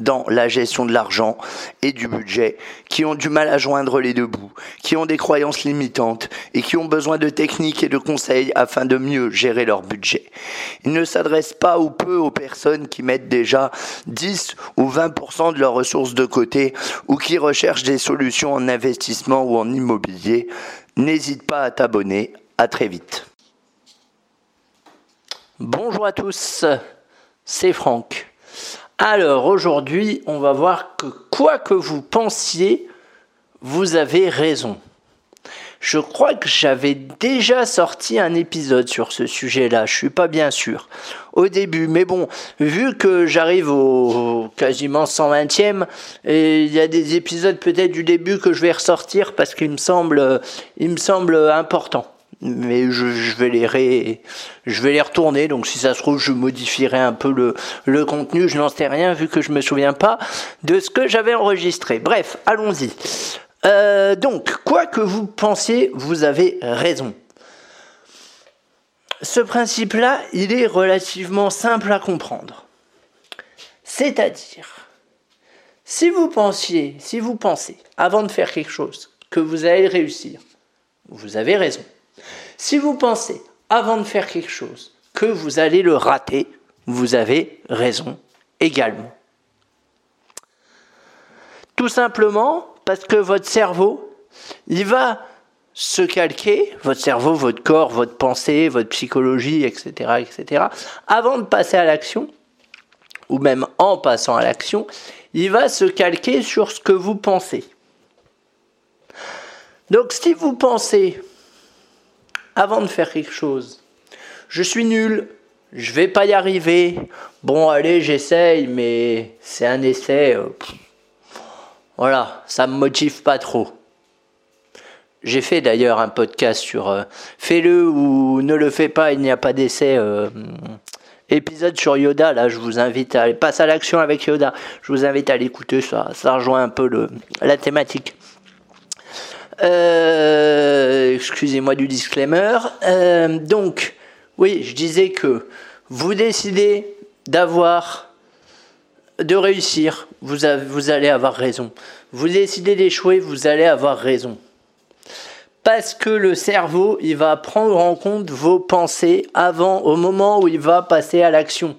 dans la gestion de l'argent et du budget, qui ont du mal à joindre les deux bouts, qui ont des croyances limitantes et qui ont besoin de techniques et de conseils afin de mieux gérer leur budget. Il ne s'adresse pas ou peu aux personnes qui mettent déjà 10 ou 20% de leurs ressources de côté ou qui recherchent des solutions en investissement ou en immobilier. N'hésite pas à t'abonner. À très vite. Bonjour à tous, c'est Franck. Alors aujourd'hui, on va voir que quoi que vous pensiez, vous avez raison. Je crois que j'avais déjà sorti un épisode sur ce sujet-là, je suis pas bien sûr. Au début, mais bon, vu que j'arrive au, quasiment 120e, et il y a des épisodes peut-être du début que je vais ressortir parce qu'il me semble, il me semble important mais je, vais les je vais les retourner. Donc si ça se trouve, je modifierai un peu le, le contenu. Je n'en sais rien vu que je me souviens pas de ce que j'avais enregistré. Bref, allons-y. Euh, donc, quoi que vous pensiez, vous avez raison. Ce principe-là, il est relativement simple à comprendre. C'est-à-dire, si vous pensiez, si vous pensez, avant de faire quelque chose, que vous allez réussir, vous avez raison. Si vous pensez, avant de faire quelque chose, que vous allez le rater, vous avez raison également. Tout simplement parce que votre cerveau, il va se calquer, votre cerveau, votre corps, votre pensée, votre psychologie, etc., etc., avant de passer à l'action, ou même en passant à l'action, il va se calquer sur ce que vous pensez. Donc si vous pensez avant de faire quelque chose. Je suis nul, je vais pas y arriver. Bon, allez, j'essaye, mais c'est un essai. Euh, voilà, ça me motive pas trop. J'ai fait d'ailleurs un podcast sur euh, fais-le ou ne le fais pas, il n'y a pas d'essai. Euh, épisode sur Yoda, là, je vous invite à aller passer à l'action avec Yoda. Je vous invite à l'écouter, ça, ça rejoint un peu la thématique. Euh, excusez-moi du disclaimer. Euh, donc, oui, je disais que vous décidez d'avoir, de réussir, vous, vous allez avoir raison. Vous décidez d'échouer, vous allez avoir raison. Parce que le cerveau, il va prendre en compte vos pensées avant, au moment où il va passer à l'action.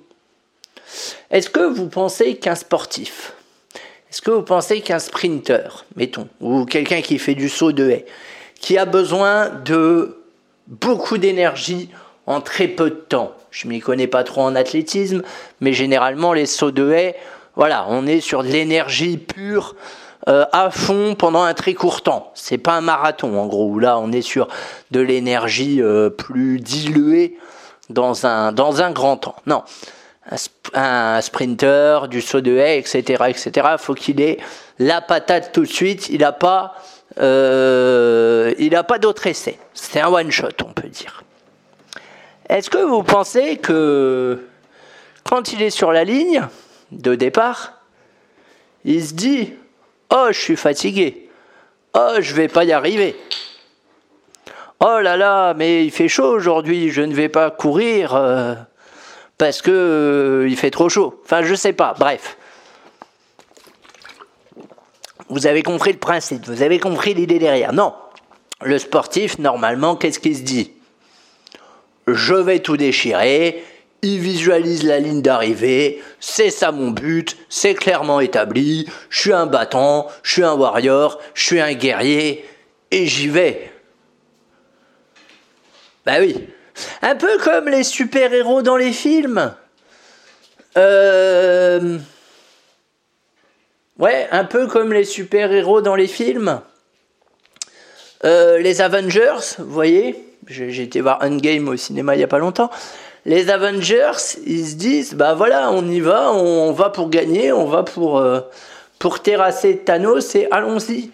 Est-ce que vous pensez qu'un sportif, est-ce que vous pensez qu'un sprinter, mettons, ou quelqu'un qui fait du saut de haie, qui a besoin de beaucoup d'énergie en très peu de temps, je m'y connais pas trop en athlétisme, mais généralement les sauts de haie, voilà, on est sur de l'énergie pure euh, à fond pendant un très court temps. C'est pas un marathon en gros. Là, on est sur de l'énergie euh, plus diluée dans un dans un grand temps. Non un sprinter, du saut de haie, etc., etc. Faut qu'il ait la patate tout de suite. Il n'a pas, euh, il a pas d'autre essai. C'est un one shot, on peut dire. Est-ce que vous pensez que quand il est sur la ligne de départ, il se dit Oh, je suis fatigué. Oh, je vais pas y arriver. Oh là là, mais il fait chaud aujourd'hui, je ne vais pas courir. Parce que euh, il fait trop chaud. Enfin, je sais pas. Bref. Vous avez compris le principe, vous avez compris l'idée derrière. Non. Le sportif, normalement, qu'est-ce qu'il se dit? Je vais tout déchirer, il visualise la ligne d'arrivée, c'est ça mon but, c'est clairement établi, je suis un battant, je suis un warrior, je suis un guerrier, et j'y vais. Bah oui, un peu comme les super-héros dans les films. Euh... Ouais, un peu comme les super-héros dans les films. Euh, les Avengers, vous voyez, j'ai été voir Endgame au cinéma il n'y a pas longtemps. Les Avengers, ils se disent, bah voilà, on y va, on, va pour gagner, on va pour, euh, pour terrasser Thanos et allons-y.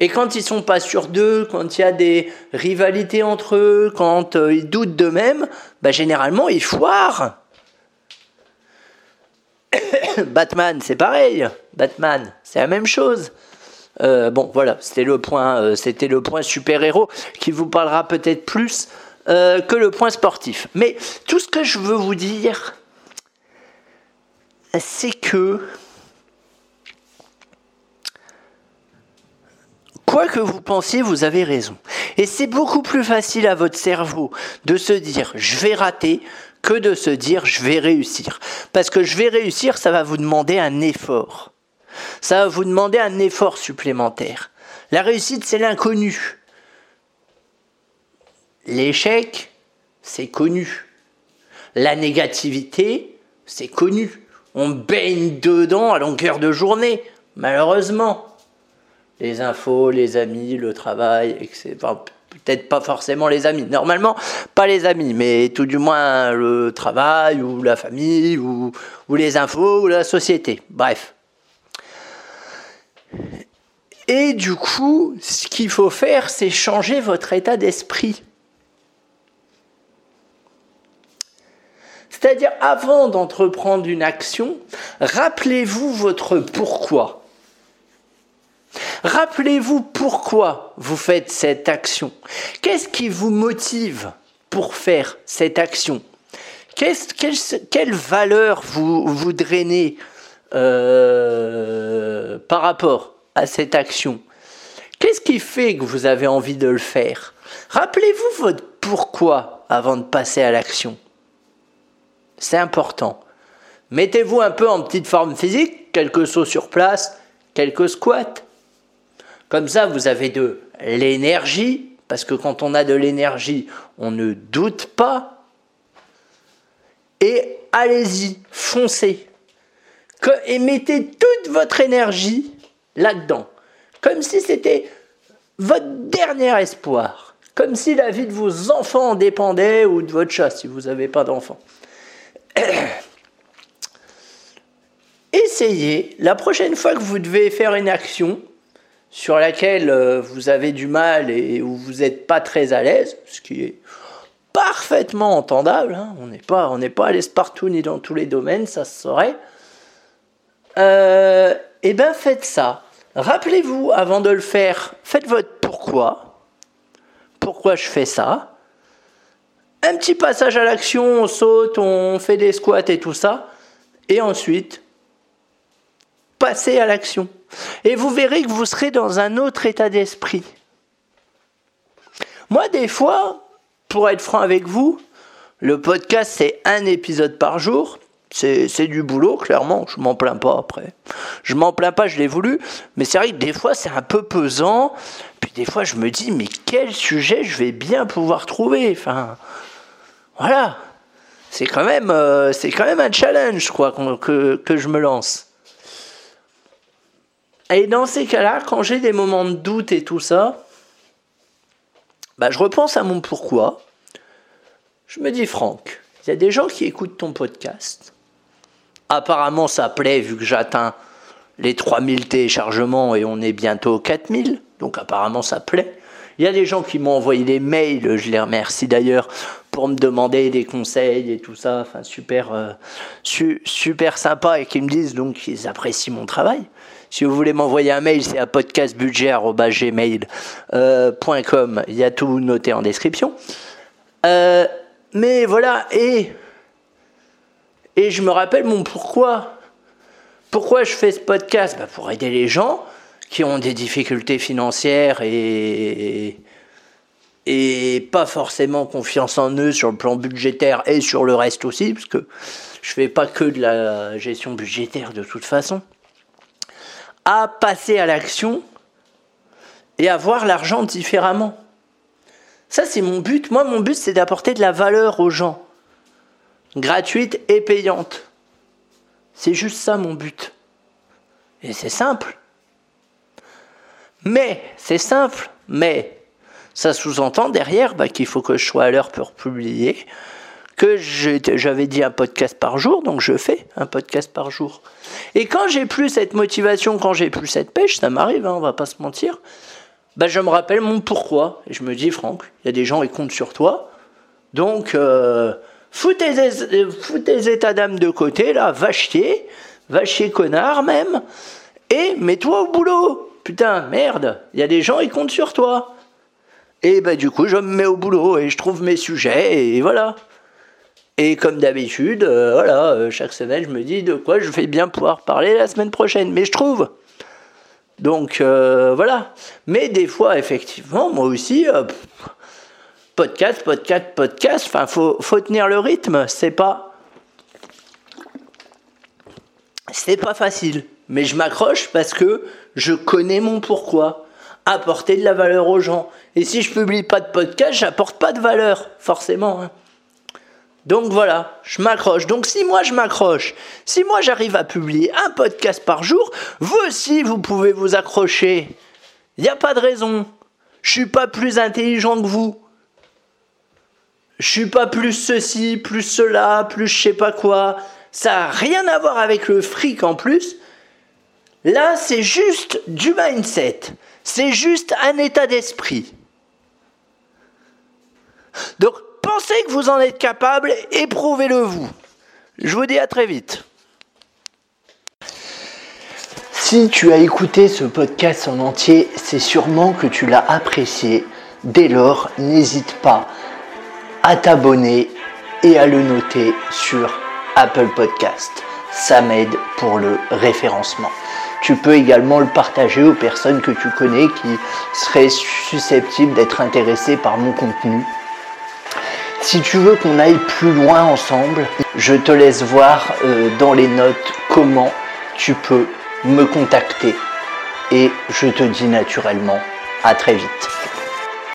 Et quand ils sont pas sûrs d'eux, quand il y a des rivalités entre eux, quand euh, ils doutent d'eux-mêmes, bah généralement ils foirent. Batman, c'est pareil. Batman, c'est la même chose. Euh, bon, voilà, c'était le point, euh, c'était le point super-héros qui vous parlera peut-être plus que le point sportif. Mais tout ce que je veux vous dire, c'est que quoi que vous pensiez, vous avez raison. Et c'est beaucoup plus facile à votre cerveau de se dire je vais rater que de se dire je vais réussir. Parce que je vais réussir, ça va vous demander un effort ça va vous demander un effort supplémentaire. La réussite, c'est l'inconnu. L'échec, c'est connu. La négativité, c'est connu. On baigne dedans à longueur de journée, malheureusement. Les infos, les amis, le travail, etc. peut-être pas forcément les amis. Normalement, pas les amis, mais tout du moins le travail ou la famille ou, les infos ou la société. Bref. Et du coup, ce qu'il faut faire, c'est changer votre état d'esprit. C'est-à-dire, avant d'entreprendre une action, rappelez-vous votre pourquoi. Rappelez-vous pourquoi vous faites cette action. Qu'est-ce qui vous motive pour faire cette action? Quelle valeur vous, vous drainez euh, par rapport à cette action? Qu'est-ce qui fait que vous avez envie de le faire? Rappelez-vous votre pourquoi avant de passer à l'action. C'est important. Mettez-vous un peu en petite forme physique, quelques sauts sur place, quelques squats. Comme ça, vous avez de l'énergie, parce que quand on a de l'énergie, on ne doute pas. Et allez-y, foncez et mettez toute votre énergie là-dedans. Comme si c'était votre dernier espoir. Comme si la vie de vos enfants en dépendait ou de votre chat si vous n'avez pas d'enfants. Essayez, la prochaine fois que vous devez faire une action sur laquelle euh, vous avez du mal et où vous n'êtes pas très à l'aise, ce qui est parfaitement entendable, hein, on n'est pas, pas à l'aise partout ni dans tous les domaines, ça se saurait euh, eh bien faites ça. Rappelez-vous, avant de le faire, faites votre pourquoi. Pourquoi je fais ça? Un petit passage à l'action, on saute, on fait des squats et tout ça. Et ensuite, passez à l'action. Et vous verrez que vous serez dans un autre état d'esprit. Moi, des fois, pour être franc avec vous, le podcast, c'est un épisode par jour. C'est du boulot, clairement, je m'en plains pas après. Je m'en plains pas, je l'ai voulu, mais c'est vrai que des fois c'est un peu pesant, puis des fois je me dis, mais quel sujet je vais bien pouvoir trouver? Voilà. C'est quand, même, euh, un challenge, que, que je me lance. Et dans ces cas-là, quand j'ai des moments de doute et tout ça, bah, je repense à mon pourquoi. Je me dis, Franck, il y a des gens qui écoutent ton podcast Apparemment, ça plaît vu que j'atteins les 3000 téléchargements et on est bientôt aux 4000. Donc apparemment, ça plaît. Il y a des gens qui m'ont envoyé des mails, je les remercie d'ailleurs, pour me demander des conseils et tout ça. Enfin, super, euh, super sympa et qui me disent donc qu'ils apprécient mon travail. Si vous voulez m'envoyer un mail, c'est à podcastbudget.gmail.com. Il y a tout noté en description. Euh, mais voilà, et et je me rappelle mon pourquoi. Pourquoi je fais ce podcast? Bah, Pour aider les gens qui ont des difficultés financières et, et pas forcément confiance en eux sur le plan budgétaire et sur le reste aussi, parce que je fais pas que de la gestion budgétaire de toute façon, à passer à l'action et à voir l'argent différemment. Ça, c'est mon but. Moi, mon but, c'est d'apporter de la valeur aux gens gratuite et payante. C'est juste ça mon but. Et c'est simple. Mais, c'est simple, mais Ça sous-entend derrière bah, qu'il faut que je sois à l'heure pour publier, que j'avais dit un podcast par jour, donc je fais un podcast par jour. Et quand j'ai plus cette motivation, quand j'ai plus cette pêche, ça m'arrive, hein, on va pas se mentir, bah, je me rappelle mon pourquoi. Et je me dis, Franck, il y a des gens qui comptent sur toi, donc euh, fous, tes, états d'âme de côté, là, va chier, va chier connard même, et mets-toi au boulot. Putain, merde, il y a des gens qui comptent sur toi. Et bah du coup, je me mets au boulot et je trouve mes sujets et voilà. Et comme d'habitude, euh, voilà, euh, chaque semaine, je me dis de quoi je vais bien pouvoir parler la semaine prochaine. Mais je trouve. Donc euh, voilà. Mais des fois, effectivement, moi aussi, podcast, podcast, podcast. Enfin, faut, faut tenir le rythme. C'est pas, c'est pas facile. Mais je m'accroche parce que je connais mon pourquoi apporter de la valeur aux gens. Et si je publie pas de podcast, j'apporte pas de valeur, forcément. Hein. Donc voilà, je m'accroche. Donc si moi je m'accroche, si moi j'arrive à publier un podcast par jour, vous aussi vous pouvez vous accrocher. Il n'y a pas de raison. Je suis pas plus intelligent que vous. Je suis pas plus ceci, plus cela, plus je sais pas quoi. Ça n'a rien à voir avec le fric en plus. Là, c'est juste du mindset. C'est juste un état d'esprit. Donc, pensez que vous en êtes capable, éprouvez-le vous. Je vous dis à très vite. Si tu as écouté ce podcast en entier, c'est sûrement que tu l'as apprécié. Dès lors, n'hésite pas à t'abonner et à le noter sur Apple Podcast. Ça m'aide pour le référencement. Tu peux également le partager aux personnes que tu connais qui seraient susceptibles d'être intéressées par mon contenu. Si tu veux qu'on aille plus loin ensemble, je te laisse voir euh, dans les notes comment tu peux me contacter. Et je te dis naturellement à très vite.